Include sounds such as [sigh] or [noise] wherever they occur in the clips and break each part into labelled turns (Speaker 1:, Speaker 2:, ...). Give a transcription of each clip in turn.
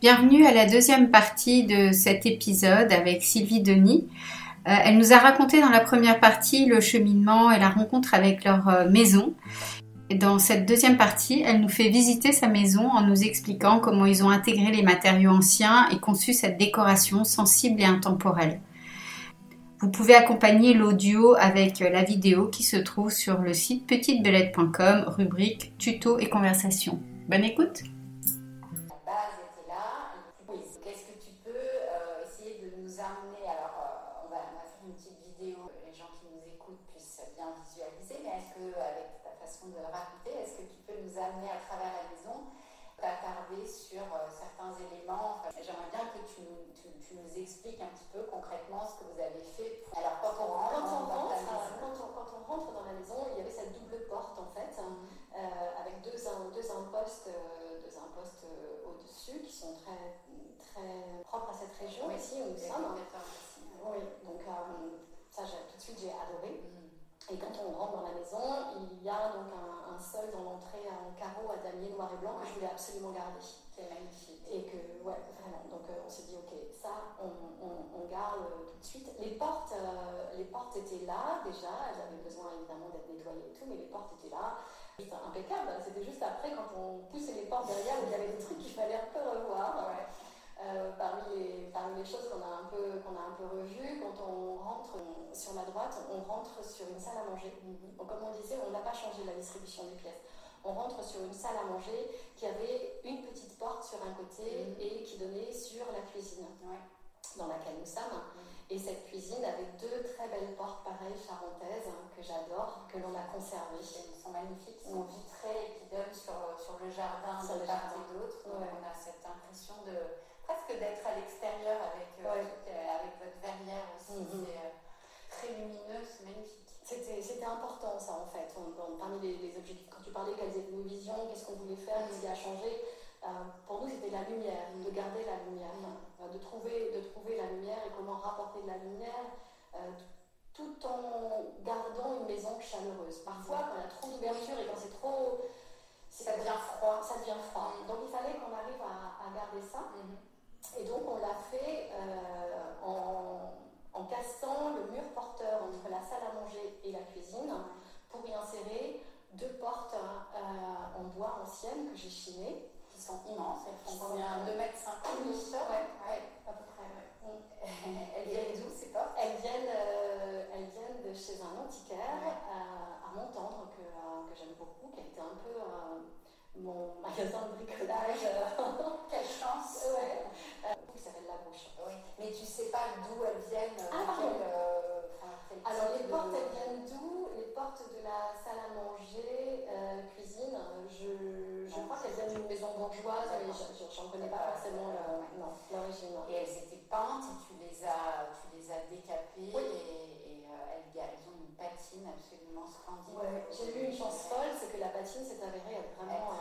Speaker 1: Bienvenue à la deuxième partie de cet épisode avec Sylvie Denis. Euh, elle nous a raconté dans la première partie le cheminement et la rencontre avec leur euh, maison. Et dans cette deuxième partie, elle nous fait visiter sa maison en nous expliquant comment ils ont intégré les matériaux anciens et conçu cette décoration sensible et intemporelle. Vous pouvez accompagner l'audio avec la vidéo qui se trouve sur le site petitebelette.com, rubrique tuto et conversation. Bonne écoute!
Speaker 2: Ici où nous sommes. Oui, donc euh, ça, tout de suite, j'ai adoré. Mm. Et quand on rentre dans la maison, il y a donc un, sol dans l'entrée en carreau à damier noir et blanc que je voulais absolument garder.
Speaker 1: C'est magnifique.
Speaker 2: Et que, ouais, vraiment. Donc euh, on s'est dit, ok, ça, on, garde tout de suite. Les portes, euh, les portes étaient là déjà. Elles avaient besoin évidemment d'être nettoyées et tout, mais les portes étaient là. C'était impeccable. C'était juste après, quand on poussait les portes derrière, où il y avait des trucs qu'il fallait un peu revoir. Euh, parmi, les, parmi, les, choses qu'on a, un peu, qu'on a un peu revues, quand on rentre sur la droite, on rentre sur une salle à manger. Donc, comme on disait, on n'a pas changé la distribution des pièces. On rentre sur une salle à manger qui avait une petite porte sur un côté mhm. et qui donnait sur la cuisine dans laquelle nous sommes. Mhm. Et cette cuisine avait deux très belles portes pareilles charentaises que j'adore, que l'on a conservées.
Speaker 1: Elles sont magnifiques, elles sont vitrées et qui donnent sur, sur le jardin de part et d'autre. On a cette impression de presque d'être à l'extérieur avec, euh, euh, avec votre verrière aussi. Mhm. C'est euh, très lumineux, c'est magnifique.
Speaker 2: C'était important ça en fait, parmi les, objectifs. Quand tu parlais quelles étaient nos visions, qu'est-ce qu'on voulait faire, qu'est-ce qui a changé, pour nous c'était la lumière, de garder la lumière, de, trouver, de trouver la lumière et comment rapporter de la lumière tout en gardant une maison chaleureuse. Parfois, quand il y a trop d'ouverture et quand c'est trop.
Speaker 1: Ça devient froid.
Speaker 2: Ça devient froid. Donc il fallait qu'on arrive à, garder ça. Mhm. Et donc on l'a fait euh, en, en, cassant le mur porteur entre la salle à manger et la cuisine pour y insérer deux portes euh, en bois anciennes que j'ai chinées.
Speaker 1: Qui sont immenses, elles font combien 2 mètres 50
Speaker 2: Oui, ouais, à peu près.
Speaker 1: elles viennent d'où ces portes?
Speaker 2: elles viennent, euh, elles viennent de chez un antiquaire à, à Montendre que, que j'aime beaucoup, qui a été un peu mon magasin de bricolage. [laughs]
Speaker 1: Quelle chance
Speaker 2: ouais. euh, Qui s'appelle La Bouche.
Speaker 1: Oui. Mais tu sais pas d'où elles viennent
Speaker 2: Ah, pardon. euh, Alors, les portes, elles viennent d'où? Les portes de la salle à manger, euh, cuisine. Je, je crois qu'elles viennent d'une maison bourgeoise, mais je n'en connais pas forcément l'origine.
Speaker 1: Et elles étaient peintes et tu les as, tu les as décapées
Speaker 2: oui.
Speaker 1: et, et euh, elles, elles ont patine absolument splendide.
Speaker 2: j'ai eu une chance folle, c'est que la patine s'est avérée être vraiment,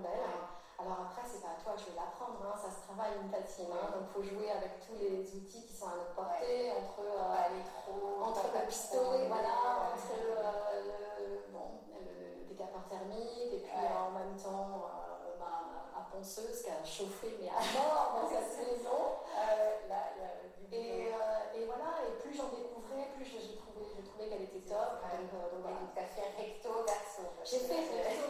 Speaker 2: belle. Belle. Alors après, c'est pas à toi que je vais l'apprendre, hein, ça se travaille une patine. Hein, donc il faut jouer avec tous les outils qui sont à notre portée, entre,
Speaker 1: euh, trop,
Speaker 2: entre le pistolet, voilà, entre le, bon, le décapeur thermique et puis en même temps euh, ma, ma, ponceuse qui a chauffé mais à [laughs] mort dans cette maison.
Speaker 1: Euh,
Speaker 2: et, et, voilà, et plus j'en j'ai qu'elle était top.
Speaker 1: Donc, donc, voilà. tu as fait recto verso.
Speaker 2: J'ai fait recto,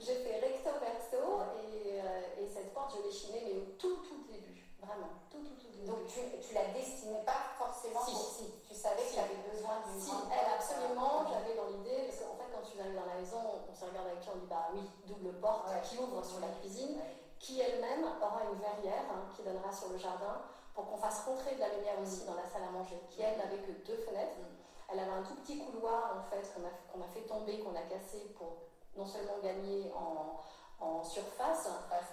Speaker 2: j'ai fait recto verso et, et, cette porte je l'ai chinée mais au tout tout début, vraiment, tout tout tout début.
Speaker 1: Donc tu, tu la destinais pas forcément
Speaker 2: si,
Speaker 1: si. Tu savais que tu avais besoin d'une
Speaker 2: Si, elle absolument, j'avais dans l'idée, parce qu'en fait quand tu arrives dans la maison, on se regarde avec toi, on dit bah oui, double porte qui ouvre sur la cuisine, qui elle-même aura une verrière hein, qui donnera sur le jardin pour qu'on fasse rentrer de la lumière aussi dans la salle à manger, qui elle n'avait que deux fenêtres. Elle avait un tout petit couloir en fait qu'on a, a, fait tomber, qu'on a cassé pour non seulement gagner en, en surface,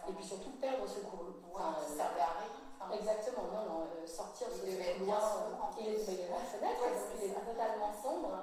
Speaker 2: et puis surtout perdre ce couloir.
Speaker 1: Enfin, ça servait à rien.
Speaker 2: Exactement, non, non, euh, sortir de ce couloir, il est la fenêtre, il est totalement sombre.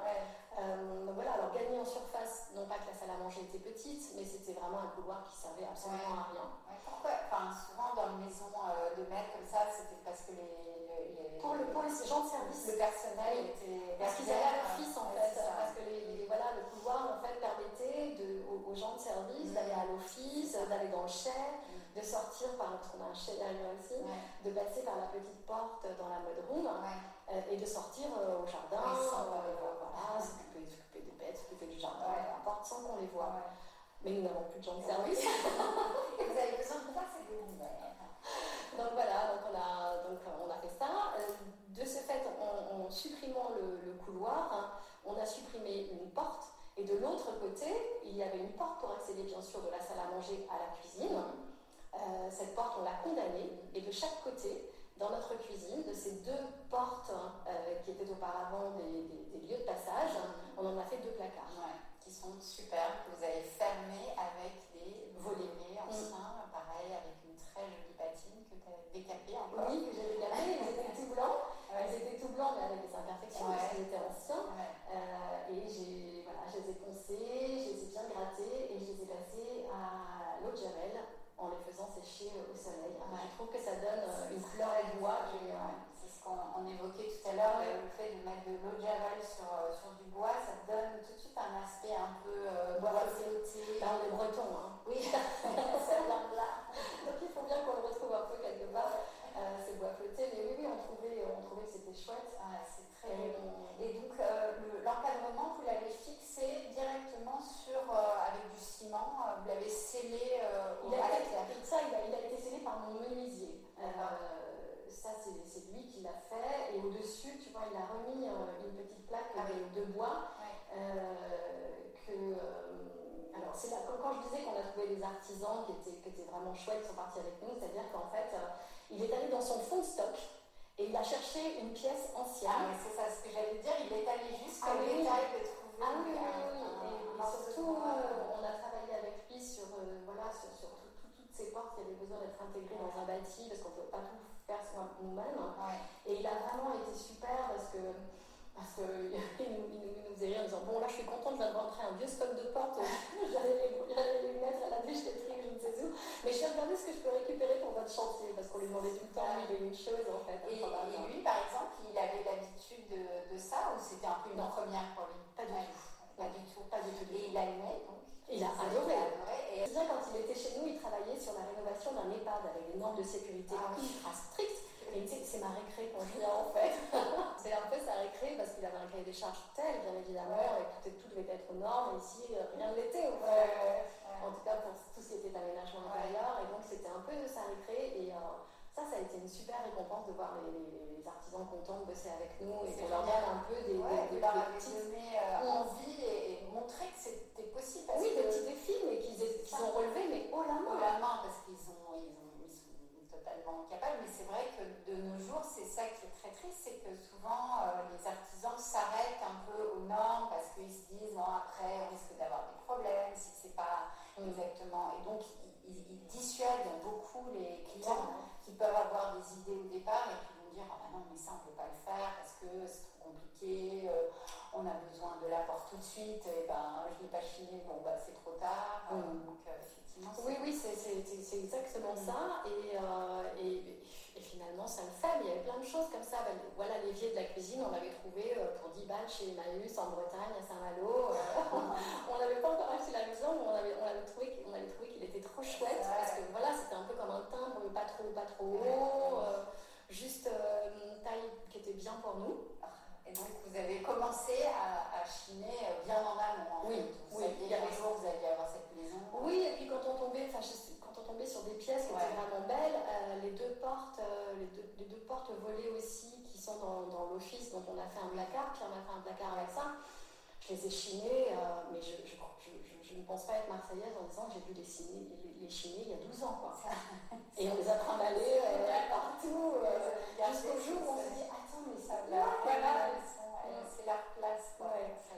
Speaker 2: Euh, donc voilà, alors gagner en surface, non pas que la salle à manger était petite, mais c'était vraiment un couloir qui servait absolument à rien.
Speaker 1: pourquoi? Enfin, souvent dans les maisons euh, de maître comme ça, c'était parce que les, les,
Speaker 2: pour, le, pour les gens de service,
Speaker 1: le personnel était
Speaker 2: parce qu'ils avaient leur fils en fait, parce que les, voilà, le couloir en fait permettait de, aux, gens de service d'aller à l'office, d'aller dans le chai. Mm de sortir par, parce qu'on a un chien derrière aussi, de passer par la petite porte dans la mode room et de sortir au jardin, voilà, s'occuper des bêtes, s'occuper du jardin, peu importe, sans qu'on les voit. Mais nous n'avons plus de gens de service. [laughs] [laughs]
Speaker 1: et vous avez besoin de ça, c'est des
Speaker 2: Donc voilà, donc on, a, donc on a fait ça. De ce fait, en, supprimant le, couloir, hein, on a supprimé une porte. Et de l'autre côté, il y avait une porte pour accéder bien sûr de la salle à manger à la cuisine. Euh, cette porte, on l'a condamnée. Et de chaque côté, dans notre cuisine, de ces deux portes euh, qui étaient auparavant des, lieux de passage, on en a fait deux placards
Speaker 1: qui sont super, que vous avez fermés avec des volets anciens, pareil, avec une très jolie patine que tu as décapée encore.
Speaker 2: Oui, que j'ai décapée, ils étaient tout blancs. Ils étaient tout blancs, mais avec des imperfections, parce qu'ils étaient anciens. Euh, et j'ai, voilà, je les ai poncés, je les ai bien grattés, et je les ai passés à l'eau de Javel en les faisant sécher au soleil. Je trouve que ça donne euh, une fleur de bois.
Speaker 1: C'est ce qu'on évoquait tout à l'heure, le fait de mettre de l'eau de javel sur, euh, sur, du bois, ça donne tout de suite un aspect un peu euh, bois flotté.
Speaker 2: Là, on est breton, hein.
Speaker 1: Oui, [laughs] c'est là.
Speaker 2: Donc il faut bien qu'on le retrouve un peu quelque part, euh, ces bois flottés. Mais oui, oui, on trouvait, on trouvait que c'était chouette.
Speaker 1: c'est très Et donc, l'encadrement, vous l'avez fixé directement sur, avec du ciment, vous l'avez scellé au
Speaker 2: il ça, il a, il a, été scellé par mon menuisier. Euh, ça, c'est lui qui l'a fait. Et au-dessus, tu vois, il a remis euh, une petite plaque ah de, bois. Euh, que, alors, c'est là, quand, je disais qu'on a trouvé des artisans qui étaient, qui étaient vraiment chouettes, qui sont partis avec nous, c'est-à-dire qu'en fait, il est allé dans son fond de stock. Et il a cherché une pièce ancienne.
Speaker 1: Ah, c'est ça ce que j'allais dire, il est allé jusqu'au ah, détail de trouver.
Speaker 2: Ah oui, oui, oui. Et, surtout, on a travaillé avec lui sur, voilà, sur, sur tout ces portes qui avaient besoin d'être intégrées dans un bâti parce qu'on ne peut pas tout faire nous-mêmes. Et il a vraiment été super parce que parce qu'il [laughs] nous, il nous, faisait rire en disant Bon, là, je suis contente, je viens de rentrer un vieux stock de portes, [laughs] j'allais les, les, mettre à la déchetterie, je ne sais où. Mais je vais regarder ce que je peux récupérer pour votre chantier, parce qu'on lui demandait tout le temps, il avait une chose en fait.
Speaker 1: Et, lui, par exemple, il avait l'habitude de, de, ça, ou c'était un peu une première pour lui?
Speaker 2: Pas du tout.
Speaker 1: Pas du tout. Pas du tout. Et il allumait donc?
Speaker 2: Il a adoré. Et bien, quand il était chez nous, il travaillait sur la rénovation d'un EHPAD avec des normes de sécurité ah ultra strictes. Et c'est ma récré qu'on vient en fait. [laughs] c'est un peu sa récré parce qu'il avait un cahier des charges tel, bien évidemment, et tout, devait être aux normes. Ici, rien ne l'était. En tout cas, pour tout ce qui était aménagement intérieur. Et donc, c'était un peu sa récré. Et, euh, ça, ça a été une super récompense de voir les, artisans contents de bosser avec nous et qu'on leur donne un peu des,
Speaker 1: ouais, des, des, euh, envie exactement. Et donc ils, dissuadent beaucoup les clients qui peuvent avoir des idées au départ et qui vont dire ah ben non mais ça on peut pas le faire parce que c'est trop compliqué, euh, on a besoin de l'apport tout de suite, et ben je n'ai pas chiné, bon bah c'est trop tard.
Speaker 2: Mm. Donc euh, effectivement. Oui oui c'est exactement mm. ça euh, et, et, finalement ça le fait. Mais il y avait plein de choses comme ça. Ben, voilà l'évier de la cuisine on l'avait trouvé pour 10 balles chez Emmaüs en Bretagne à Saint-Malo. [laughs] on n'avait pas encore acheté la maison mais on avait, on avait trouvé, trouvé qu'il était trop chouette parce que voilà, c'était un peu comme un timbre, mais pas trop, pas trop haut, euh, juste euh, une taille qui était bien pour nous.
Speaker 1: Et donc vous avez commencé à, chiner euh, bien en amont.
Speaker 2: oui, oui.
Speaker 1: il y avait jours vous alliez avoir cette maison.
Speaker 2: Oui, et puis quand on tombait, quand on tombait sur des pièces qui étaient vraiment belles, les deux portes, les, deux, les, deux, portes volées aussi qui sont dans, dans l'office, dont on a fait un placard, puis on a fait un placard avec ça je les ai chinés, euh, mais je, je, je, ne pense pas être marseillaise en disant que j'ai vu les, les, chiner il y a 12 ans. Quoi. [laughs] Et on les a trimballés euh, partout, euh, jusqu'au jour où on se dit Attends, mais ça
Speaker 1: voilà, c'est leur place.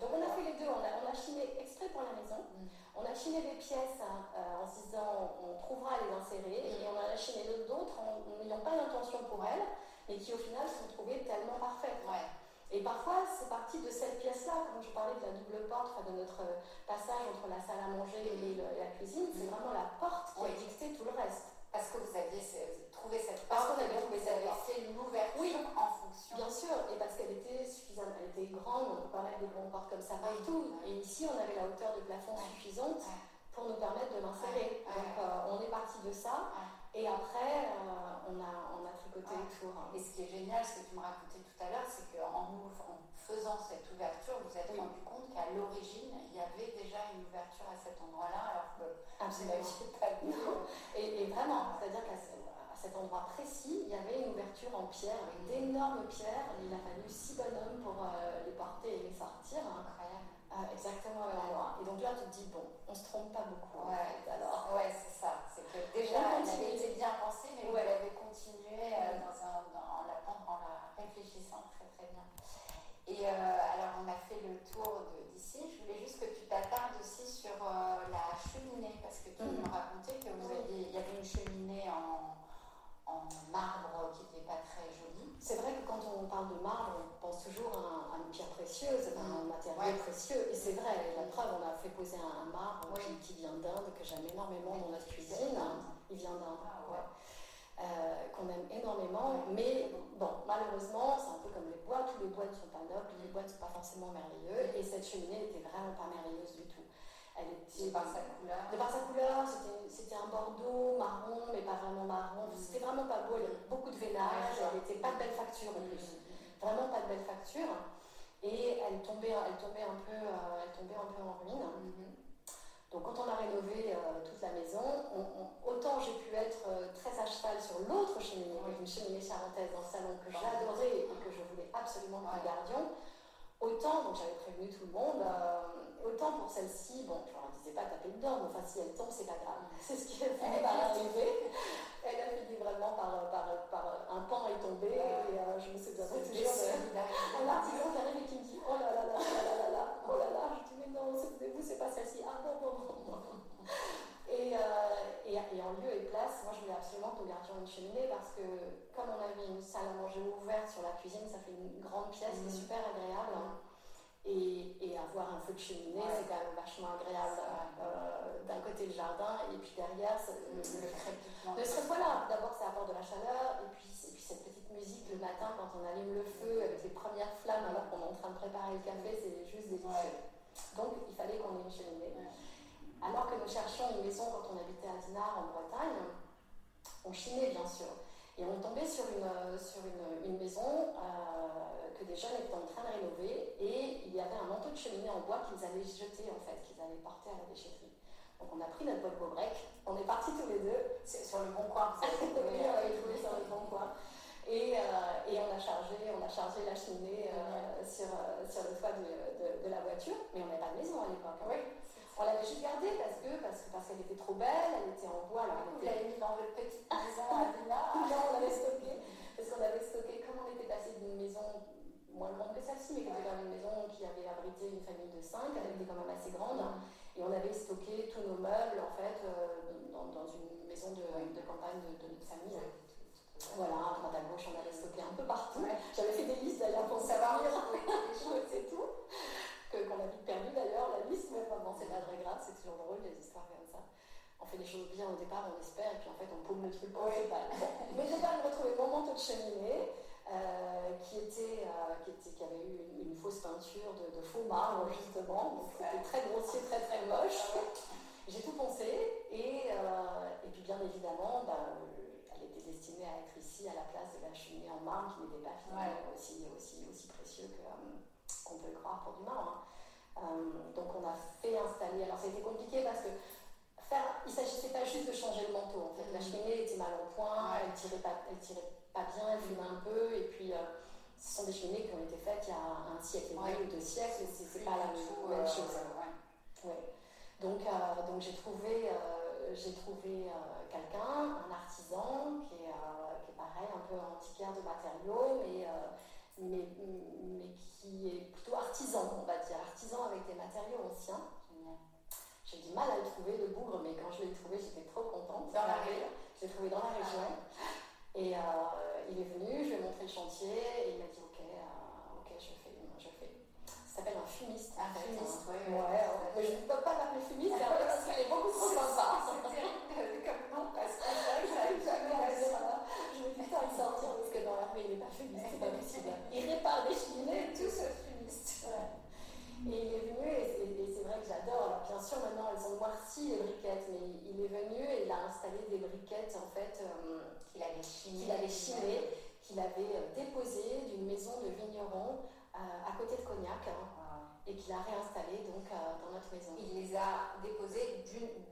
Speaker 2: Donc on a fait les deux, on a, on a chiné exprès pour la maison, mm. on a chiné des pièces hein, en se disant on trouvera à les insérer, mm. et on en a chiné d'autres en n'ayant pas l'intention pour elles, et qui au final se sont trouvées tellement parfaites. Et parfois, c'est parti de cette pièce-là, quand je parlais de la double porte, de notre passage entre la salle à manger et, la cuisine, c'est vraiment la porte qui a dicté tout le reste.
Speaker 1: Parce que vous aviez trouvé cette porte,
Speaker 2: parce qu'on avait trouvé
Speaker 1: cette fait une ouverture oui, en fonction.
Speaker 2: Bien sûr, et parce qu'elle était suffisamment, elle était grande, on peut pas mettre des grandes portes comme ça partout. Et ici, on avait la hauteur de plafond suffisante pour nous permettre de l'insérer. Donc, euh, on est parti de ça. Côté autour.
Speaker 1: Et ce qui est génial, ce que tu me racontais tout à l'heure, c'est qu'en en faisant cette ouverture, vous vous êtes rendu compte qu'à l'origine, il y avait déjà une ouverture à cet endroit-là, alors que vous n'aviez pas vu. [laughs]
Speaker 2: Et, et vraiment, c'est-à-dire qu'à cet endroit précis, il y avait une ouverture en pierre, avec d'énormes pierres. Il a fallu six bonhommes pour euh, les porter et les sortir.
Speaker 1: Incroyable.
Speaker 2: Euh, exactement à l'endroit. Et donc là, tu te dis, bon, on se trompe pas beaucoup.
Speaker 1: Ouais, alors. Ouais, c'est ça. Que déjà, elle avait été bien pensée, mais ouais. vous l'avez continué euh, dans un, dans, en, la, en la réfléchissant très très bien. Et alors, on a fait le tour d'ici. Je voulais juste que tu t'attardes aussi sur la cheminée, parce que tu me racontais que vous aviez, il y avait une cheminée en en marbre qui n'était pas très joli.
Speaker 2: C'est vrai que quand on parle de marbre, on pense toujours à, une pierre précieuse, à un matériau précieux. Et c'est vrai, la preuve, on a fait poser un, marbre qui, vient d'Inde, que j'aime énormément dans notre cuisine. Il vient d'Inde, ah, euh, qu'on aime énormément. Mais bon, malheureusement, c'est un peu comme les bois, tous les bois ne sont pas nobles, les bois ne sont pas forcément merveilleux. Et cette cheminée n'était vraiment pas merveilleuse du tout.
Speaker 1: Elle était par sa couleur.
Speaker 2: De par sa couleur, c'était un bordeaux marron, mais pas vraiment marron. Mm. C'était vraiment pas beau. Elle avait beaucoup de veinage. Elle n'était pas de belle facture en plus. Vraiment pas de belle facture. Et elle tombait, elle tombait un peu, euh, elle tombait un peu en ruine. Mm-hmm. Donc quand on a rénové euh, toute la maison, autant j'ai pu être euh, très à cheval sur l'autre cheminée, une cheminée charentaise dans le salon que j'adorais et que je voulais absolument que nous gardions. Autant, donc j'avais prévenu tout le monde, autant pour celle-ci, bon, je leur disais pas taper dedans, mais enfin si elle tombe, c'est pas grave. [laughs] C'est ce qui a fini par arriver. Elle a fini vraiment par, par, par un pan est tombé, et euh, je me souviens toujours d'un artisan qui arrive et qui me dit Oh là là là là là là là, oh là là, je dis Mais non, souvenez-vous, c'est pas celle-ci. Ah non, non, non, non. Et, euh, et, et, en lieu et place, moi je voulais absolument que nous gardions une cheminée parce que comme on avait une salle à manger ouverte sur la cuisine, ça fait une grande pièce qui est mmh. super agréable. Hein. Et, et, avoir un feu de cheminée, ouais. c'est quand même vachement agréable. Euh, D'un côté le jardin et puis derrière le, le, crépitement. Voilà, d'abord ça apporte de la chaleur et puis, et puis cette petite musique le matin quand on allume le feu avec les premières flammes alors qu'on est en train de préparer le café, c'est juste délicieux. Ouais. Donc il fallait qu'on ait une cheminée. Ouais. Alors que nous cherchions une maison quand on habitait à Dinard en Bretagne, on chinait bien sûr. Et on tombait sur une, sur une, une maison euh, que des jeunes étaient en train de rénover et il y avait un manteau de cheminée en bois qu'ils allaient jeter en fait, qu'ils allaient porter à la déchetterie. Donc on a pris notre Volvo break, on est partis tous les deux.
Speaker 1: sur le bon coin, [laughs]
Speaker 2: trouvé, on avait trouvé sur le bon coin. Et, euh, et, on, a chargé, on a chargé la cheminée euh, sur, euh, sur le toit de, de, de, la voiture, mais on n'avait pas de maison à l'époque. Hein.
Speaker 1: Oui.
Speaker 2: On l'avait juste gardée parce que parce que parce qu'elle était trop belle, elle était en bois. Alors
Speaker 1: Vous l'avez mis dans votre petite maison à [laughs] Villa
Speaker 2: Non, on l'avait stockée parce qu'on avait stocké comme on était passé d'une maison moins grande que celle-ci, mais qui était quand même une maison qui avait abrité une famille de cinq, elle était quand même assez grande. Et on avait stocké tous nos meubles en fait euh, dans, dans, une maison de, de campagne de, de, notre famille. Voilà, à droite à gauche, on avait stocké un peu partout. J'avais fait des listes d'ailleurs pour savoir lire les choses et tout [laughs] qu'on a vite perdu d'ailleurs, la liste, mais bon, c'est pas très grave, c'est toujours drôle, les histoires comme ça. On fait des choses bien au départ, on espère, et puis en fait on paume le truc principal. [laughs] Mais j'ai même retrouvé mon manteau de cheminée, euh, qui, était, euh, qui, était, qui avait eu une, une fausse peinture de, de, faux marbre, justement, donc c'était très grossier, très très moche. J'ai tout poncé, et, euh, et puis bien évidemment, bah, elle était destinée à être ici à la place de la cheminée en marbre, qui n'était pas finalement ouais. aussi, aussi, aussi précieux que qu'on peut le croire pour du marbre. Hein. Euh, donc on a fait installer. Alors ça a été compliqué parce que faire, il ne s'agissait pas juste de changer le manteau. En fait, la mm. cheminée était mal en point, elle tirait pas, elle tirait pas bien, elle fumait un peu, et puis. Euh, ce sont des cheminées qui ont été faites il y a un siècle et demi ouais. ou deux siècles, c'est pas la même, même chose. Ouais. Donc, euh, donc j'ai trouvé, euh, j'ai trouvé euh, quelqu'un, un artisan qui est, qui est pareil, un peu antiquaire de matériaux, mais mais, mais, qui est plutôt artisan, on va dire, artisan avec des matériaux anciens. J'ai du mal à le trouver, le bougre, mais quand je l'ai trouvé, j'étais trop contente.
Speaker 1: Dans la région
Speaker 2: Je l'ai trouvé dans la région. Et euh, il est venu, je lui ai montré le chantier, et il m'a dit Ok, euh, ok, je fais. Je fais. Ça s'appelle un fumiste.
Speaker 1: Un fumiste,
Speaker 2: oui. Ouais, ouais, mais je ne peux pas l'appeler fumiste, parce qu'il est beaucoup trop sympa.
Speaker 1: C'est terrible comme nom, parce que
Speaker 2: je me dis, putain, il sortir parce que dans la rue, il n'est pas fumiste, c'est pas possible. Il répare des cheminées,
Speaker 1: tout ce fumiste.
Speaker 2: Ouais. Et il est venu, et c'est vrai que j'adore. Alors, bien sûr, maintenant, elles sont noircies, les mais il est venu et il a installé des briquettes en fait
Speaker 1: qu'il avait chimées,
Speaker 2: qu'il avait, chimé, qu'il avait déposées d'une maison de vignerons à côté de Cognac. Hein et qu'il a réinstallé donc euh, dans notre maison.
Speaker 1: Il les a déposés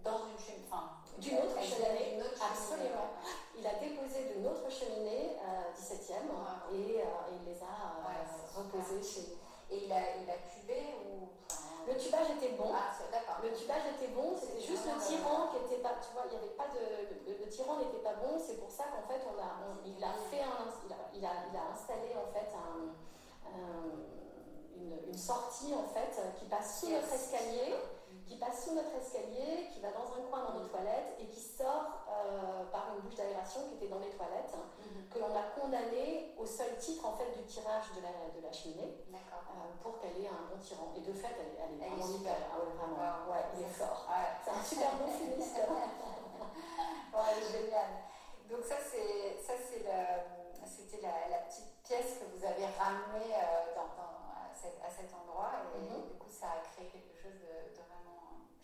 Speaker 1: dans une cheminée, enfin,
Speaker 2: d'une autre cheminée, absolument. Il a déposé d'une autre cheminée, 17e, euh, et, euh, il les a reposés chez
Speaker 1: Et il a, il a cubé ou
Speaker 2: Le tubage était bon.
Speaker 1: Ah,
Speaker 2: le tubage était bon, c'était juste le tirant qui était pas, tu vois, il y avait pas de, le, tirant n'était pas bon. C'est pour ça qu'en fait on a, il a fait un, il a, il a, il a installé en fait un, un une, sortie en fait qui passe sous notre escalier, qui passe sous notre escalier, qui va dans un coin dans nos toilettes et qui sort euh, par une bouche d'aération qui était dans les toilettes, mhm. que l'on a condamné au seul titre en fait du tirage de la, de la cheminée euh, pour qu'elle ait un bon tirant. Et de fait, elle, elle est vraiment nickel. Ah vraiment. Ouais, il est fort. C'est un super bon finiste. [laughs]
Speaker 1: ouais, génial. Donc ça c'est ça c'est c'était la, la, petite pièce que vous avez ramenée euh, dans, dans à cet endroit et, mhm. du coup ça a créé quelque chose de, vraiment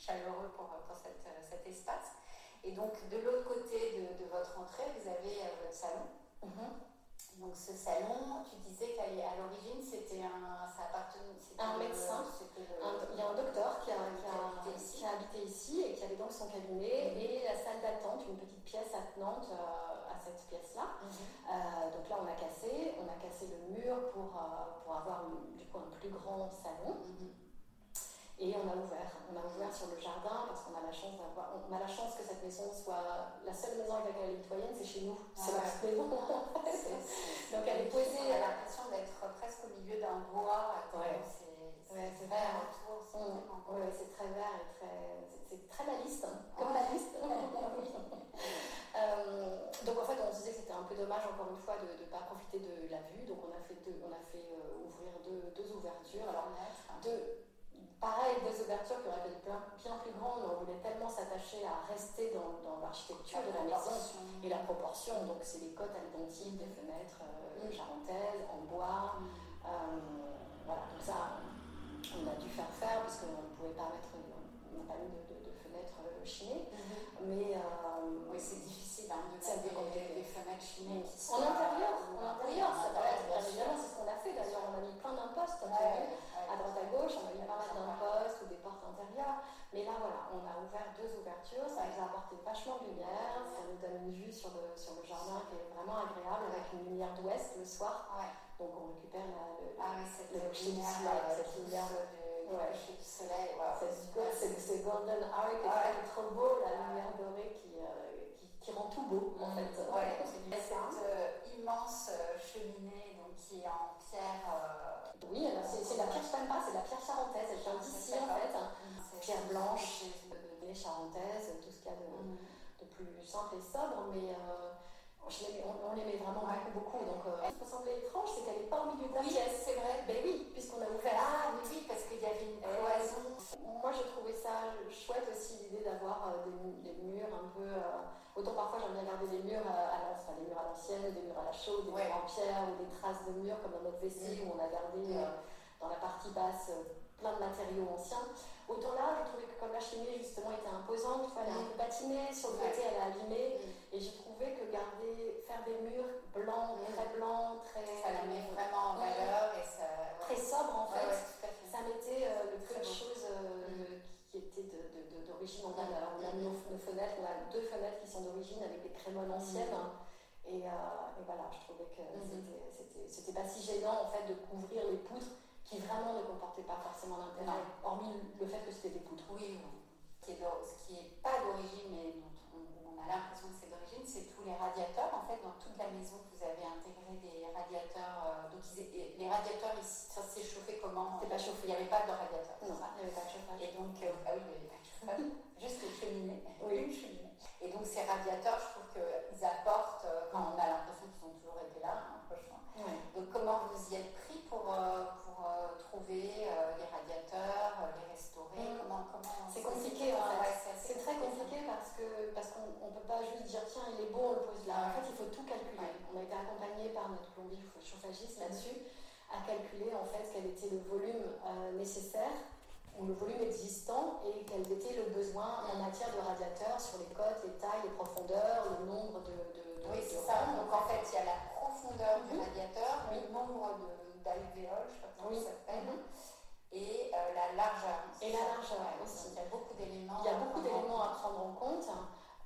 Speaker 1: chaleureux pour, pour cette, cet espace. Et donc de l'autre côté de, votre entrée, vous avez euh, votre salon. Mhm. Donc ce salon, tu disais qu'à l'origine c'était un, ça appartenait
Speaker 2: un médecin. il y a un docteur qui a, qui, a, habité ici et qui avait donc son cabinet mhm. et la salle d'attente, une petite pièce attenante euh, à cette pièce-là. Mhm. Euh, donc là on a cassé, on a cassé le mur pour, euh, pour avoir du coup un plus grand salon. Et on a ouvert, on a ouvert sur le jardin parce qu'on a la chance d'avoir, on a la chance que cette maison soit la seule maison avec laquelle elle est citoyenne, c'est chez nous, c'est
Speaker 1: ah notre maison. [laughs] Donc elle est posée. On a l'impression d'être presque au milieu d'un bois.
Speaker 2: Ouais. C'est ouais, vert autour. C'est mmh. c'est très vert et très, c'est très baliste, hein, comme la liste. [laughs] euh, donc en fait, on se disait que c'était un peu dommage encore une fois de ne pas profiter de la vue. Donc on a fait, deux, on a fait euh, ouvrir deux, deux ouvertures. Alors deux Pareil, des ouvertures qui auraient été bien, plus grandes, on voulait tellement s'attacher à rester dans, l'architecture de la maison et la proportion. Donc, c'est les côtes à l'identique des fenêtres euh, charentaises, en bois. Euh, voilà, tout ça, on a dû faire faire parce qu'on ne pouvait pas mettre, n'a pas mis de, fenêtres euh, chinées.
Speaker 1: Mhm. Mais oui, c'est difficile hein, de mettre des, fenêtres chinées.
Speaker 2: en intérieur, en intérieur, ça évidemment, c'est ce qu'on a fait. D'ailleurs, on a mis plein d'impostes à droite à gauche, on a mis pas mal d'impostes ou des portes intérieures. Mais là, voilà, on a ouvert deux ouvertures, ça nous a apporté vachement de lumière, ça nous donne une vue sur le, sur le jardin qui est vraiment agréable avec une lumière d'ouest le soir. Donc on récupère la, le,
Speaker 1: ah, cette lumière, cette lumière ouais. du soleil.
Speaker 2: C'est golden arc qui est trop beau, la lumière dorée qui, euh, qui, qui, rend tout beau en fait.
Speaker 1: Ouais, cette euh, immense euh, cheminée donc, qui est en pierre.
Speaker 2: Oui, c'est la pierre pas, c'est la pierre charentaise, elle vient d'ici en fait. Mm, pierre blanche, les charentaise, tout ce qu'il y a de, mm. de, plus simple et sobre, mais on, l'aimait vraiment beaucoup, Donc, euh, ce qui me semblait étrange, c'est qu'elle n'est pas au milieu de la pièce.
Speaker 1: c'est vrai.
Speaker 2: Ben oui, puisqu'on a ouvert.
Speaker 1: Ah, oui, oui, parce qu'il y avait une cloison.
Speaker 2: Moi, je trouvais ça chouette aussi, l'idée d'avoir euh, des, murs un peu. Euh, autant parfois, j'aime bien garder des murs à, des murs à l'ancienne, des murs à la chaude, des murs en pierre ou des traces de murs comme dans notre WC où on a gardé dans la partie basse plein de matériaux anciens. Autant là, je trouvais que comme la cheminée justement était imposante, il fallait un peu patiner, sur le côté elle est abîmée, mm. Et j'ai trouvé que garder, faire des murs blancs, mm. très blancs, très...
Speaker 1: Ça la met vraiment en valeur et ça...
Speaker 2: Très sobre en fait, ça mettait euh, le peu de choses euh, mm. qui étaient d'origine. On, a, on a nos, fenêtres, on a deux fenêtres qui sont d'origine avec des crémoles anciennes. Et, euh, et, voilà, je trouvais que c'était pas si gênant en fait de couvrir les poutres qui vraiment ne comportait pas forcément d'intérêt, hormis le fait que c'était des poutres.
Speaker 1: Oui, ce qui n'est pas d'origine, mais dont on, a l'impression que c'est d'origine, c'est tous les radiateurs. En fait, dans toute la maison, vous avez intégré des radiateurs. Euh, donc, les radiateurs, ça s'est chauffé comment?
Speaker 2: C'était pas chauffé.
Speaker 1: Il n'y avait pas de radiateur.
Speaker 2: Non, il n'y avait pas de chauffage.
Speaker 1: Et donc, euh, ah oui, il n'y avait pas de chauffage. [laughs] Juste une cheminée. Oui, une cheminée. Et donc, ces radiateurs, je trouve qu'ils apportent, euh, quand on a l'impression qu'ils ont toujours été là, hein, franchement. Donc, comment vous y êtes pris pour, pour trouver les radiateurs, les
Speaker 2: c'est compliqué, en fait. c'est très compliqué parce que parce qu'on ne peut pas juste dire tiens il est bon on le pose là. En fait il faut tout calculer. On a été accompagné par notre plombier chauffagiste là-dessus à calculer en fait quel était le volume euh, nécessaire ou le volume existant et quel était le besoin en matière de radiateurs sur les côtes, les tailles, les profondeurs, le nombre de, de, oui c'est ça. Donc en fait
Speaker 3: il y a la profondeur du mhm. radiateur, le nombre d'alvéoles, je sais pas comment oui. ça s'appelle. Mhm et la largeur.
Speaker 4: Et la largeur aussi.
Speaker 3: il y a beaucoup d'éléments.
Speaker 4: Il y a beaucoup d'éléments à prendre en compte.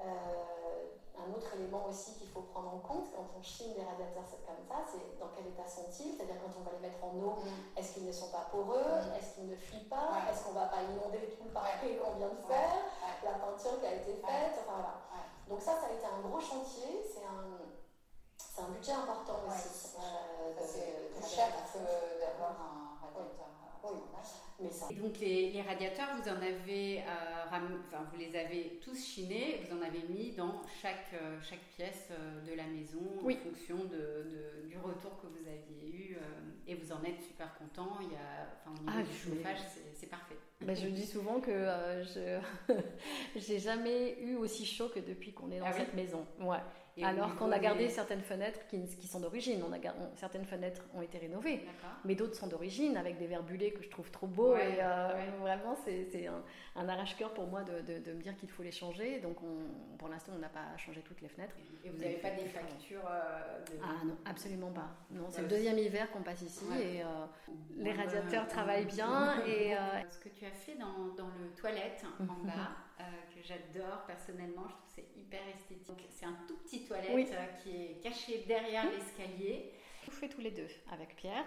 Speaker 4: un autre élément aussi qu'il faut prendre en compte quand on chine des radiateurs comme ça, c'est dans quel état sont-ils? C'est-à-dire quand on va les mettre en eau, mm. est-ce qu'ils ne sont pas poreux? Mm. Est-ce qu'ils ne fuient pas? Est-ce qu'on ne va pas inonder tout le parquet qu'on vient de faire? La peinture qui a été faite Enfin voilà. Donc ça, ça a été un gros chantier. C'est un, c'est un budget important aussi.
Speaker 3: Euh, c'est plus cher d'avoir un radiateur. Oui.
Speaker 1: Mais ça. Et donc les, les, radiateurs, vous en avez, euh, enfin vous les avez tous chinés, vous en avez mis dans chaque, euh, chaque pièce euh, de la maison en fonction de, de, du retour que vous aviez eu et vous en êtes super content. Il y a, enfin, au niveau ah, du chauffage, c'est parfait.
Speaker 2: Ben, je dis souvent que je [laughs] j'ai jamais eu aussi chaud que depuis qu'on est dans ah cette maison. Ouais. Alors qu'on a gardé certaines fenêtres qui, qui sont d'origine. On a, certaines fenêtres ont été rénovées, mais d'autres sont d'origine avec des verbulés que je trouve trop beaux. et euh, vraiment, c'est un, un arrache-cœur pour moi de, de, me dire qu'il faut les changer. Donc, on, pour l'instant, on n'a pas changé toutes les fenêtres.
Speaker 1: Et vous n'avez pas des factures euh,
Speaker 2: Ah non, absolument pas. Non, c'est le deuxième hiver qu'on passe ici et euh, les radiateurs travaillent [laughs] bien. et
Speaker 1: Ce que tu as fait dans, dans le toilette en bas, que j'adore personnellement, je trouve c'est hyper esthétique. C'est un tout petit toilette qui est caché derrière l'escalier.
Speaker 2: On fait tous les deux avec Pierre,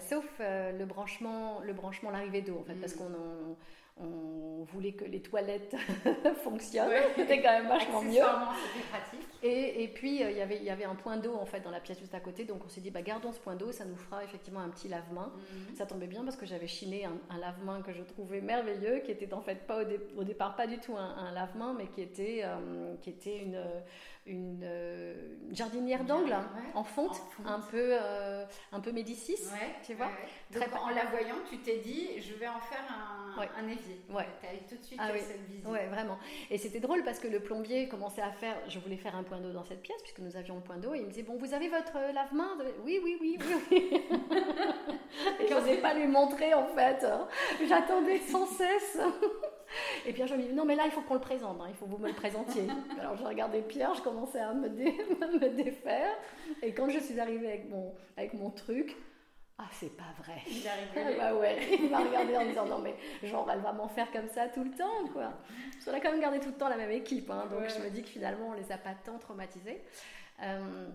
Speaker 2: sauf le branchement, le branchement, l'arrivée d'eau en fait, parce mm. qu'on on voulait que les toilettes [laughs] fonctionnent. C'était quand même vachement mieux.
Speaker 1: pratique.
Speaker 2: Et, et puis, euh, y il y avait un point d'eau en fait dans la pièce juste à côté. Donc, on s'est dit, bah, gardons ce point d'eau, ça nous fera effectivement un petit lave-main. Mhm. Ça tombait bien parce que j'avais chiné un, lave-main que je trouvais merveilleux, qui était en fait pas au, départ pas du tout un, lave-main, mais qui était, euh, qui était une, une, euh, jardinière d'angle en, fonte, un peu, un peu Médicis, tu vois.
Speaker 1: Très en la voyant, tu t'es dit, je vais en faire un, un évier. Ouais. Tu as tout de suite ah cette vision.
Speaker 2: Ouais, vraiment. Et c'était drôle parce que le plombier commençait à faire. Je voulais faire un point d'eau dans cette pièce puisque nous avions le point d'eau. Et il me disait Bon, vous avez votre lave-main? Oui, oui, oui, oui. oui. [laughs] et je n'osais pas lui montrer en fait. J'attendais sans cesse. [laughs] Et Pierre, je me dis, non, mais là, il faut qu'on le présente, hein. il faut que vous me le présentiez. [laughs] Alors, je regardais Pierre, je commençais à me, [laughs] me défaire. Et quand je suis arrivée avec mon, avec mon truc, ah, c'est pas vrai.
Speaker 1: Il arrivé.
Speaker 2: bah ouais, il m'a regardé en disant non, mais genre, elle va m'en faire comme ça tout le temps, quoi. Parce qu'on a quand même gardé tout le temps la même équipe, hein, donc je me dis que finalement, on les a pas tant traumatisés.
Speaker 1: Euh,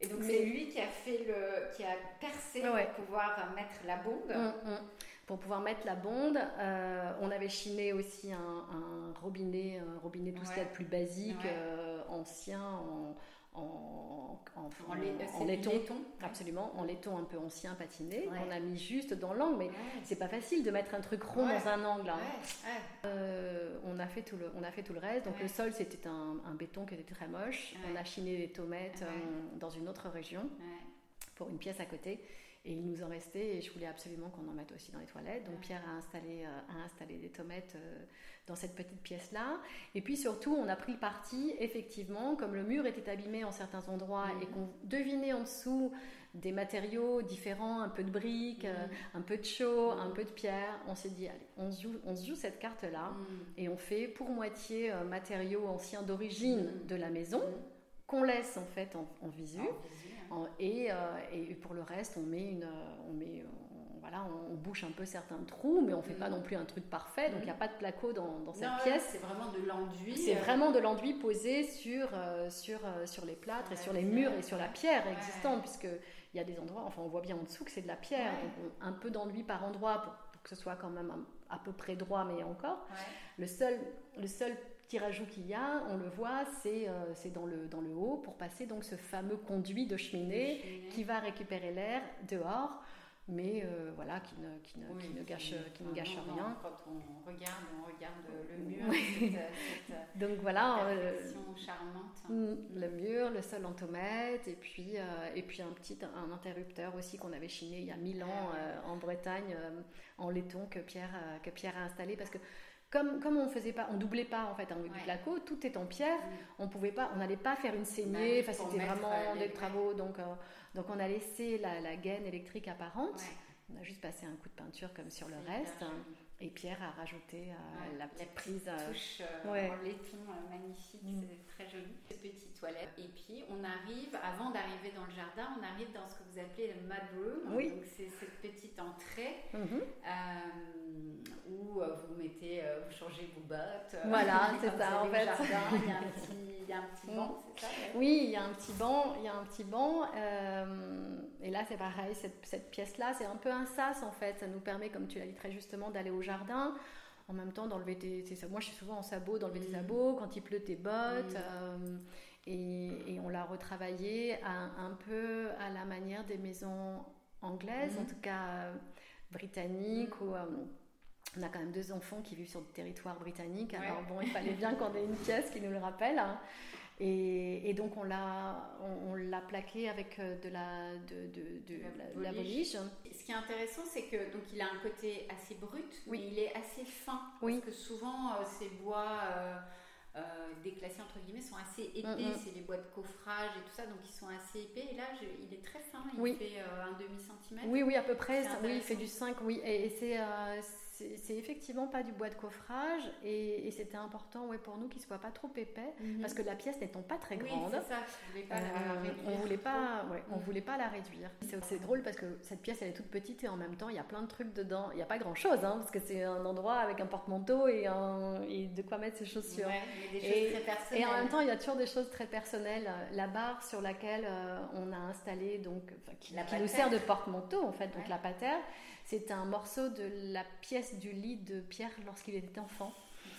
Speaker 1: et donc, c'est lui qui a fait le. qui a percé pour pouvoir mettre la bombe. Hum, hum.
Speaker 2: Pour pouvoir mettre la bonde, euh, on avait chiné aussi un, robinet, un robinet tout ce qu'il y a de plus basique, euh, ancien, en en, en, laiton, absolument, en laiton un peu ancien patiné. On a mis juste dans l'angle, mais c'est pas facile de mettre un truc rond dans un angle. Hein. Euh, on a fait tout le, on a fait tout le reste. Donc le sol c'était un, béton qui était très moche. On a chiné les tomates euh, dans une autre région pour une pièce à côté. Et il nous en restait et je voulais absolument qu'on en mette aussi dans les toilettes. Donc Pierre a installé, euh, a installé des tomates dans cette petite pièce-là. Et puis surtout, on a pris le parti, effectivement, comme le mur était abîmé en certains endroits et qu'on devinait en dessous des matériaux différents, un peu de briques, euh, un peu de chaux, un peu de pierre, on s'est dit, allez, on se joue, on joue cette carte-là et on fait pour moitié euh, matériaux anciens d'origine de la maison qu'on laisse en fait en, visu. et, euh, et, pour le reste, on met, une, on met voilà, on, bouche un peu certains trous, mais on fait pas mm. non plus un truc parfait. Donc il n'y a mm. pas de placo dans, dans cette pièce.
Speaker 1: C'est vraiment de l'enduit.
Speaker 2: C'est euh. vraiment de l'enduit posé sur, euh, sur, euh, sur les plâtres et sur les murs et sur la pierre existante, puisque il y a des endroits, enfin on voit bien en dessous que c'est de la pierre, un peu d'enduit par endroit pour, que ce soit quand même à peu près droit, mais encore. Le seul, le seul petit rajout qu'il y a, on le voit, c'est c'est dans, le, dans le haut pour passer donc ce fameux conduit de cheminée, qui va récupérer l'air dehors mais euh, voilà, qui ne, qui ne, qui ne gâche, qui ne gâche rien.
Speaker 1: Quand on regarde, on regarde le mur, [laughs] cette, cette
Speaker 2: Donc voilà,
Speaker 1: euh, charmante.
Speaker 2: Mm, le mur, le sol en tomate, et puis, euh, et puis un petit un interrupteur aussi qu'on avait chiné il y a mille ans ah en Bretagne, en laiton, que Pierre, que Pierre a installé, parce que comme, comme on faisait pas, on doublait pas en fait avec du placo, tout est en pierre, mm. on pouvait pas, on n'allait pas faire une saignée, enfin c'était vraiment des travaux, donc donc on a laissé la, gaine électrique apparente. On a juste passé un coup de peinture comme sur le reste. Et Pierre a rajouté euh, la petite prise.
Speaker 1: Euh, touche euh, en laiton magnifique, mm. c'est très joli. Cette petite toilette Et puis on arrive, avant d'arriver dans le jardin, on arrive dans ce que vous appelez le mud room.
Speaker 2: Oui.
Speaker 1: Donc c'est cette petite entrée
Speaker 2: Mhm.
Speaker 1: euh, où euh, vous mettez, euh, vous changez vos bottes. euh,
Speaker 2: Voilà, [laughs] c'est ça, en fait.
Speaker 1: jardin, il y a un [laughs] petit, il y a un petit
Speaker 2: Mm.
Speaker 1: banc, c'est ça ouais
Speaker 2: Oui, il y a un petit banc, il y a un petit banc. euh, et là, c'est pareil, cette, cette pièce-là, c'est un peu un sas en fait. Ça nous permet, comme tu l'as dit très justement, d'aller au jardin. En même temps, d'enlever tes. Moi, je suis souvent en sabot, d'enlever tes
Speaker 1: Mm.
Speaker 2: sabots. Quand il pleut, tes bottes.
Speaker 1: Mm.
Speaker 2: euh, et, et on l'a retravaillé à- un peu à la manière des maisons anglaises,
Speaker 1: Mm.
Speaker 2: en tout cas euh, britanniques. Où, euh, on a quand même deux enfants qui vivent sur le territoire britannique.
Speaker 1: Ouais.
Speaker 2: Alors bon, il fallait bien qu'on ait une pièce qui nous le rappelle. Et, et donc on l'a, on, on l'a plaqué avec euh, de la, de, de, de
Speaker 1: La. Ce qui est intéressant, c'est que donc il a un côté assez brut,
Speaker 2: Oui.
Speaker 1: mais il est assez fin.
Speaker 2: Oui.
Speaker 1: Parce que souvent euh, ces bois euh, euh, déclassés entre guillemets sont assez épais.
Speaker 2: Mm, mm.
Speaker 1: C'est les bois de coffrage et tout ça, donc ils sont assez épais. Et là, je- il est très fin. Il
Speaker 2: Oui.
Speaker 1: fait un demi centimètre.
Speaker 2: Oui, oui, à peu près. Oui, il fait du 5, oui. Et, et c'est, c'est, effectivement pas du bois de coffrage. Et, et c'était important ouais, pour nous qu'il soit pas trop épais.
Speaker 1: Mhm.
Speaker 2: Parce que la pièce n'étant pas très grande,
Speaker 1: ça. Pas
Speaker 2: Euh, on voulait pas,
Speaker 1: trop.
Speaker 2: ouais, on
Speaker 1: Mm.
Speaker 2: voulait pas la réduire. C'est, drôle parce que cette pièce elle est toute petite et en même temps il y a plein de trucs dedans. Il n'y a pas grand chose parce que c'est un endroit avec un porte-manteau et, un, et de quoi mettre ses chaussures.
Speaker 1: Ouais, mais des choses
Speaker 2: Et-
Speaker 1: très personnelles.
Speaker 2: Et en même temps, il y a toujours des choses très personnelles. La barre sur laquelle euh, on a installé, donc, enfin, qui,
Speaker 1: La
Speaker 2: qui nous sert de porte-manteau, en fait, donc la patère, c'est un morceau de la pièce du lit de Pierre lorsqu'il était enfant.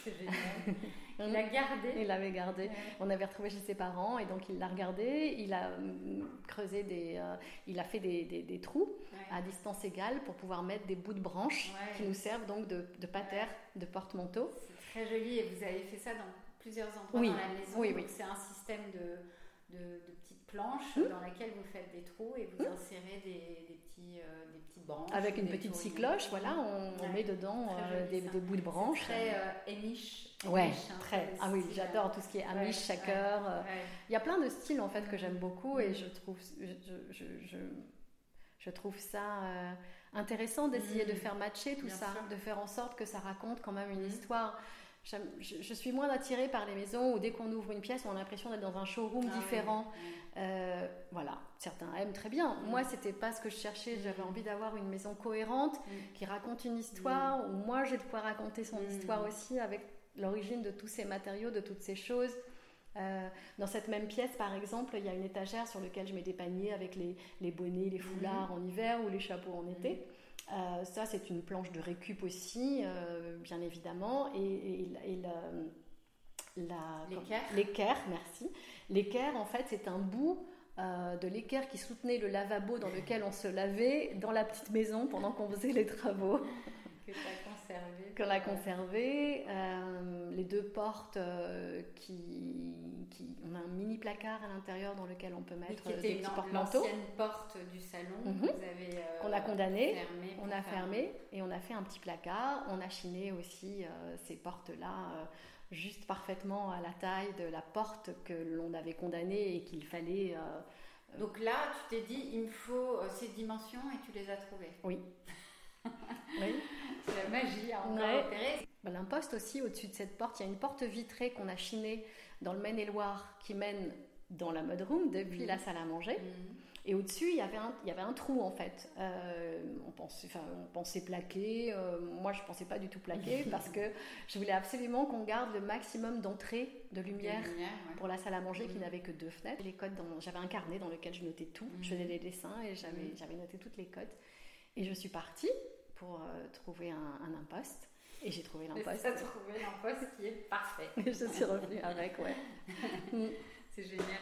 Speaker 1: c'est génial. [laughs] Il l'a gardé.
Speaker 2: Il l'avait gardé.
Speaker 1: Ouais.
Speaker 2: On avait retrouvé chez ses parents et donc il l'a regardé. Il a hum, creusé des, euh, il a fait des, des- des trous
Speaker 1: Ouais.
Speaker 2: à distance égale pour pouvoir mettre des bouts de branches
Speaker 1: Ouais.
Speaker 2: qui nous servent donc de, de patère, de porte-manteau.
Speaker 1: C'est très joli et vous avez fait ça dans plusieurs endroits
Speaker 2: Oui,
Speaker 1: dans la maison.
Speaker 2: oui, oui.
Speaker 1: C'est un système de, de, de
Speaker 2: Hmm.
Speaker 1: dans lesquelles vous faites des trous et vous insérez des, des petits, euh, des petites branches.
Speaker 2: Avec une petite cycloche, voilà, on, met dedans euh, des, bouts de branches.
Speaker 1: Très euh, Amish.
Speaker 2: Ouais,
Speaker 1: Amish, peu
Speaker 2: très. Ah oui, j'adore
Speaker 1: euh,
Speaker 2: tout ce qui est Amish,
Speaker 1: ouais.
Speaker 2: shaker.
Speaker 1: ouais.
Speaker 2: Il y a plein de styles en fait que j'aime beaucoup et
Speaker 1: Mhm.
Speaker 2: je trouve, je, je, je, je trouve ça intéressant d'essayer de faire matcher tout
Speaker 1: Bien
Speaker 2: ça,
Speaker 1: sûr.
Speaker 2: de faire en sorte que ça raconte quand même une histoire. Je, je suis moins attirée par les maisons où dès qu'on ouvre une pièce, on a l'impression d'être dans un showroom
Speaker 1: Ah
Speaker 2: différent.
Speaker 1: ouais.
Speaker 2: Euh, voilà, certains aiment très bien.
Speaker 1: Mhm.
Speaker 2: Moi, c'était pas ce que je cherchais. J'avais
Speaker 1: Mhm.
Speaker 2: envie d'avoir une maison cohérente qui raconte une histoire, où moi j'ai de quoi raconter son histoire aussi avec l'origine de tous ces matériaux, de toutes ces choses. Euh, dans cette même pièce, par exemple, il y a une étagère sur laquelle je mets des paniers avec les, les bonnets, les foulards en hiver ou les chapeaux en été. Euh, ça, c'est une planche de récup aussi, euh, bien évidemment. Et.
Speaker 1: L'équerre,
Speaker 2: merci. L'équerre, en fait, c'est un bout euh, de l'équerre qui soutenait le lavabo dans lequel on se lavait dans la petite maison pendant qu'on faisait les travaux.
Speaker 1: Que tu as conservé.
Speaker 2: Qu'on a conservé. Euh, les deux portes euh, qui, qui- On a un mini placard à l'intérieur dans lequel on peut mettre
Speaker 1: qui
Speaker 2: des petits porte-manteaux
Speaker 1: l'ancienne porte du salon
Speaker 2: Mhm.
Speaker 1: vous avez euh,
Speaker 2: qu'on a condamné.
Speaker 1: fermée
Speaker 2: On a fermé et on a fait un petit placard. On a chiné aussi euh, ces portes-là euh, juste parfaitement à la taille de la porte que l'on avait condamnée et qu'il fallait. euh,
Speaker 1: Donc là, tu t'es dit, il me faut euh, ces dimensions et tu les as trouvées.
Speaker 2: oui. [laughs] oui.
Speaker 1: C'est la magie à encore
Speaker 2: Ouais.
Speaker 1: opérer.
Speaker 2: Bah, L'imposte aussi, au-dessus de cette porte, il y a une porte vitrée qu'on a chinée dans le Maine-et-Loire qui mène dans la mudroom depuis
Speaker 1: Mhm.
Speaker 2: la salle à manger.
Speaker 1: Mhm.
Speaker 2: Et au-dessus, il y avait un, il y avait un trou en fait. Euh, on, pensait, enfin, on pensait plaquer. euh, moi, je pensais pas du tout plaquer [laughs] parce que je voulais absolument qu'on garde le maximum d'entrée de lumière
Speaker 1: ouais.
Speaker 2: pour la salle à manger qui
Speaker 1: Mhm.
Speaker 2: n'avait que deux fenêtres. Les codes j'avais un carnet dans lequel je notais tout. Je faisais des dessins et j'avais, j'avais noté toutes les codes. Et je suis partie pour euh, trouver un, un imposte. Et j'ai trouvé l'imposte.
Speaker 1: tu as trouvé l'imposte qui est parfait. [laughs]
Speaker 2: Je suis revenue avec, ouais. [laughs]
Speaker 1: C'est génial.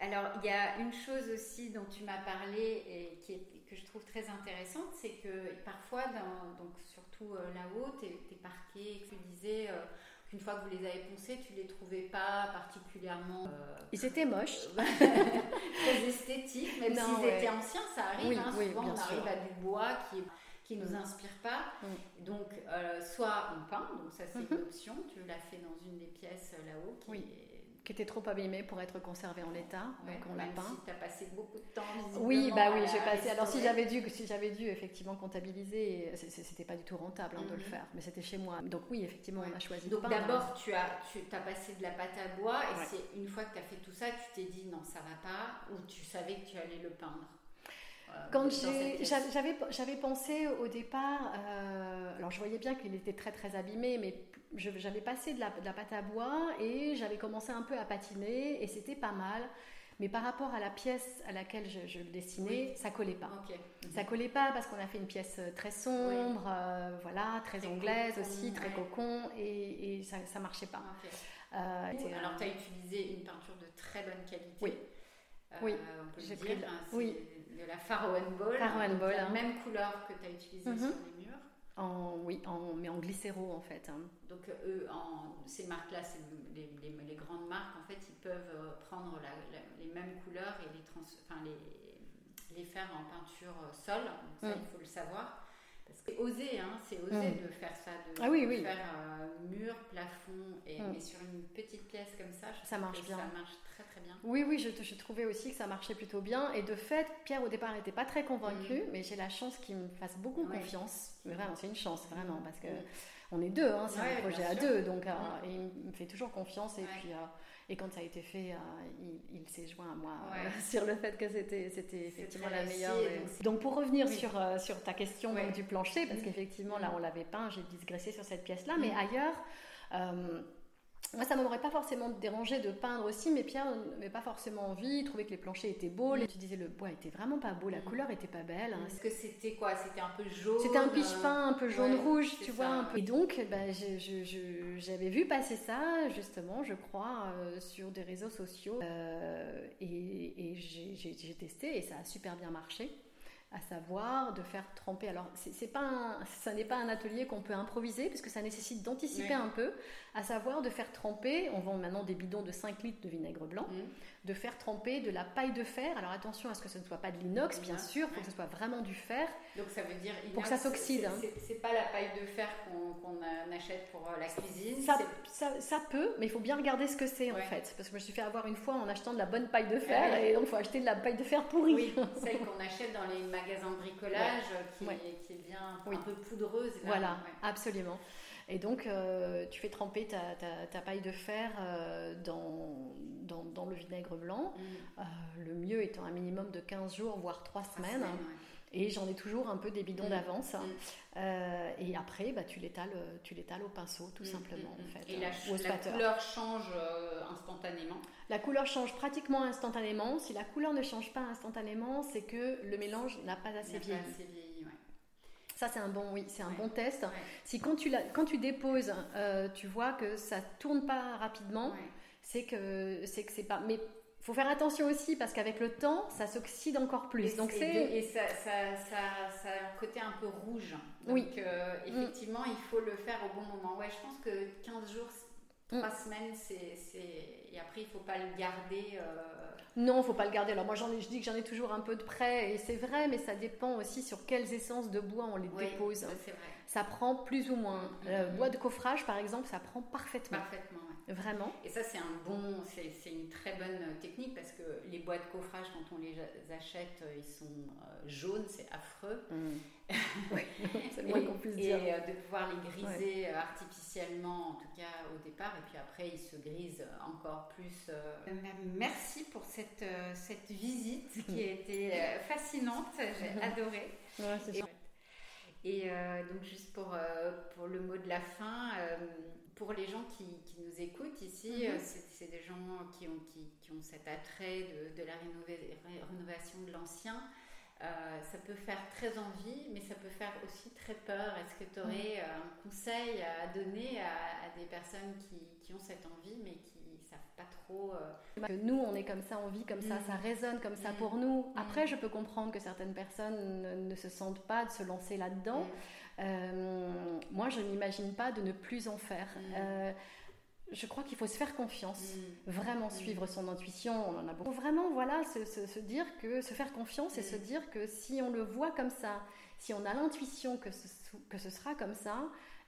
Speaker 1: Alors, il y a une chose aussi dont tu m'as parlé et qui est, que je trouve très intéressante, c'est que parfois, dans- donc surtout euh, là-haut, tes, tes parquets, tu disais euh, qu'une fois que vous les avez poncés, tu les trouvais pas particulièrement euh,
Speaker 2: Ils étaient moches. [laughs]
Speaker 1: très esthétiques, même s'ils
Speaker 2: ouais.
Speaker 1: étaient anciens, ça arrive.
Speaker 2: Oui,
Speaker 1: hein,
Speaker 2: oui,
Speaker 1: souvent, on arrive
Speaker 2: sûr.
Speaker 1: à du bois qui qui nous
Speaker 2: Mm.
Speaker 1: inspire pas.
Speaker 2: Mm.
Speaker 1: Donc, euh, soit on peint, donc ça c'est une option. Tu l'as fait dans une des pièces euh, là-haut qui,
Speaker 2: Oui.
Speaker 1: est,
Speaker 2: qui était trop abîmé pour être conservé en l'état, donc on l'a peint.
Speaker 1: Si tu as passé beaucoup de temps.
Speaker 2: Oui, bah oui, j'ai passé. Alors si j'avais dû, si j'avais dû effectivement comptabiliser, c'était pas du tout rentable hein, de le mhm. faire, mais c'était chez moi. Donc oui, effectivement, on a choisi.
Speaker 1: Donc d'abord, tu as, tu as passé de la pâte à bois, et c'est une fois que tu as fait tout ça, tu t'es dit non, ça va pas, ou tu savais que tu allais le peindre.
Speaker 2: Euh, Quand j'avais pensé au départ, euh, alors je voyais bien qu'il était très très abîmé, mais j'avais passé de la, de la, pâte à bois et j'avais commencé un peu à patiner et c'était pas mal. Mais par rapport à la pièce à laquelle je, le dessinais, ça collait pas. Ça collait pas parce qu'on a fait une pièce euh, très sombre, voilà, très, anglaise aussi, très cocon, et, et ça, ça marchait pas.
Speaker 1: alors, tu as utilisé une peinture de très bonne qualité.
Speaker 2: Oui. oui,
Speaker 1: j'ai pris de... Hein, oui de la Faro Ball. Faro La hein. même couleur que tu as utilisée mhm. sur les murs.
Speaker 2: En, oui, en, mais en glycéro en fait. Hein.
Speaker 1: Donc eux, en, ces marques-là, les, les, les, grandes marques, en fait, ils peuvent euh, prendre les mêmes couleurs et les, trans, enfin, les, les faire en peinture euh, sol. Donc ça, mm. il faut le savoir. C'est osé, hein, c'est osé mm. de faire ça, de,
Speaker 2: ah faire
Speaker 1: euh, mur, plafond, et, mm. mais sur une petite pièce comme ça,
Speaker 2: ça marche bien.
Speaker 1: Ça marche très très bien.
Speaker 2: Oui, oui, je, je, trouvais aussi que ça marchait plutôt bien. Et de fait, Pierre au départ n'était pas très convaincu, mm. mais j'ai la chance qu'il me fasse beaucoup confiance. Mais vraiment, c'est une chance, vraiment, parce que on est deux, hein, c'est un projet à deux, donc euh, il me fait toujours confiance. Et puis. Euh, et quand ça a été fait, euh, il, s'est joint à moi euh, [laughs] sur le fait que c'était, c'était effectivement la meilleure. Donc, pour revenir sur, euh, sur ta question du plancher, parce qu'effectivement là on l'avait peint, j'ai digressé sur cette pièce-là, mais ailleurs moi, ça m'aurait pas forcément dérangé de peindre aussi, mais Pierre n'avait pas forcément envie, il trouvait que les planchers étaient beaux. Tu disais le bois était vraiment pas beau, la mm. couleur était pas belle.
Speaker 1: Est-ce que c'était quoi? C'était un peu jaune
Speaker 2: C'était un piche peint, un peu jaune-rouge, tu vois. Un peu. Et donc, bah, j'avais vu passer ça, justement, je crois, euh, sur des réseaux sociaux. Euh, et, et j'ai testé et ça a super bien marché à savoir de faire tremper. Alors, c'est pas ça n'est pas un atelier qu'on peut improviser, parce que ça nécessite d'anticiper un peu, à savoir de faire tremper, on vend maintenant des bidons de 5 litres de vinaigre blanc, mm. de faire tremper de la paille de fer. Alors attention à ce que ce ne soit pas de l'inox, bien sûr, faut que ce soit vraiment du fer.
Speaker 1: Donc ça veut dire
Speaker 2: pour que ça s'oxyde. Hein.
Speaker 1: C'est pas la paille de fer qu'on achète pour euh, la cuisine.
Speaker 2: Ça, ça, peut, mais il faut bien regarder ce que c'est en fait. Parce que je me suis fait avoir une fois en achetant de la bonne paille de fer, et donc il faut acheter de la paille de fer pourrie.
Speaker 1: Oui, celle qu'on achète dans les magasins de bricolage, qui, Est, bien un peu poudreuse.
Speaker 2: voilà, absolument. Et donc, euh, tu fais tremper ta, ta, paille de fer euh, dans, dans, dans, le vinaigre blanc. Mm. Euh, le mieux étant un minimum de 15 jours, voire 3, semaines. Et j'en ai toujours un peu des bidons mm. d'avance. Mm. et après, bah, tu l'étales, tu l'étales au pinceau, tout simplement. En fait,
Speaker 1: et la, la couleur change instantanément?
Speaker 2: La couleur change pratiquement instantanément. Si la couleur ne change pas instantanément, c'est que le mélange n'a pas assez vieilli. Ça, c'est un bon, oui, c'est un bon test. Si quand tu, la, quand tu déposes, euh, tu vois que ça tourne pas rapidement, c'est que c'est que c'est pas. Mais faut faire attention aussi parce qu'avec le temps, ça s'oxyde encore plus.
Speaker 1: Et
Speaker 2: Donc
Speaker 1: c'est et ça, ça, ça, ça, a un côté un peu rouge. Donc, oui. Euh, effectivement, il faut le faire au bon moment. Ouais, je pense que 15 jours, 3 mm. semaines, c'est et après il faut pas le garder. Euh,
Speaker 2: non, faut pas le garder. Alors moi, j'en ai, je dis que j'en ai toujours un peu de près, et c'est vrai, mais ça dépend aussi sur quelles essences de bois on les dépose. Ça prend plus ou moins. Mm, mm, mm. bois de coffrage, par exemple, ça prend parfaitement.
Speaker 1: Parfaitement.
Speaker 2: Vraiment.
Speaker 1: Et ça, c'est un bon, c'est une très bonne technique parce que les bois de coffrage, quand on les achète, euh, ils sont euh, jaunes, c'est affreux. [laughs]
Speaker 2: oui, c'est le moins qu'on puisse dire.
Speaker 1: Et euh, de pouvoir les griser artificiellement, en tout cas au départ, et puis après, ils se grisent encore plus. Merci pour cette, cette visite qui a [laughs] été fascinante. J'ai [laughs] adoré.
Speaker 2: Ouais, et,
Speaker 1: et donc, juste pour, pour le mot de la fin pour les gens qui, nous écoutent ici, mhm. euh, c'est des gens qui ont, qui, ont cet attrait de, la rénovation de l'ancien. Euh, ça peut faire très envie, mais ça peut faire aussi très peur. Est-ce que tu aurais mhm. euh, un conseil à donner à, des personnes qui, ont cette envie, mais qui ne savent pas trop
Speaker 2: Nous, on est comme ça, on vit comme ça, ça mhm. résonne comme ça pour nous. Après, je peux comprendre que certaines personnes ne, se sentent pas de se lancer là-dedans. Euh, moi, je n'imagine pas de ne plus en faire. Mm. Euh, je crois qu'il faut se faire confiance, mm. vraiment mm. suivre son intuition. On en a beaucoup. Vraiment, voilà, se, dire que se faire confiance et se dire que si on le voit comme ça, si on a l'intuition que ce, que ce sera comme ça,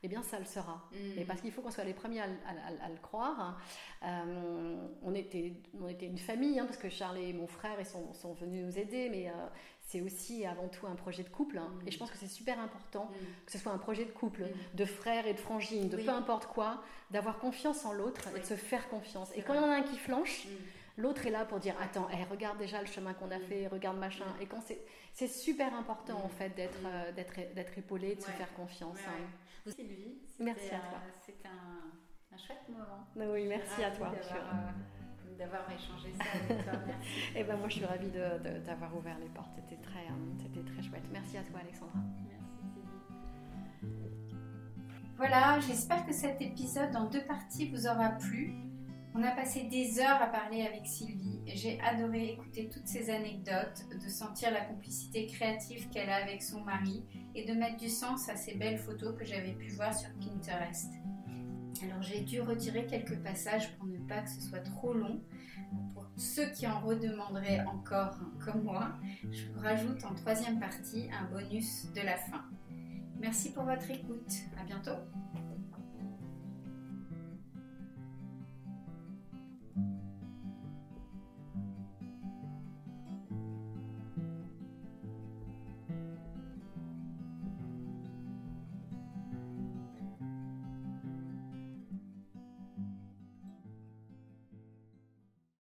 Speaker 2: eh bien ça le sera. Et parce qu'il faut qu'on soit les premiers à, le croire. Euh, on, était, on était une famille, hein, parce que Charles et mon frère ils sont, sont venus nous aider, mais euh, c'est aussi avant tout un projet de couple. Hein. Et je pense que c'est super important que ce soit un projet de couple, de frères et de frangines, de peu importe quoi, d'avoir confiance en l'autre et de se faire confiance. Et quand il y en a un qui flanche, L'autre est là pour dire attends, regarde déjà le chemin qu'on a fait, regarde machin. Et quand c'est super important en fait d'être euh, d'être épaulé, de se faire confiance.
Speaker 1: Hein.
Speaker 2: Merci à toi.
Speaker 1: Euh, c'était un, chouette moment.
Speaker 2: Oui, merci à toi.
Speaker 1: Euh, d'avoir échangé ça avec toi. [laughs] Merci.
Speaker 2: Et eh ben moi je suis ravie d'avoir de, ouvert les portes. C'était très, c'était très chouette. Merci à toi Alexandra.
Speaker 1: Merci Voilà, j'espère que cet épisode en deux parties vous aura plu. On a passé des heures à parler avec Sylvie. J'ai adoré écouter toutes ces anecdotes, de sentir la complicité créative qu'elle a avec son mari et de mettre du sens à ces belles photos que j'avais pu voir sur Pinterest. Alors j'ai dû retirer quelques passages pour ne pas que ce soit trop long. Pour ceux qui en redemanderaient encore comme moi, je vous rajoute en troisième partie un bonus de la fin. Merci pour votre écoute. À bientôt.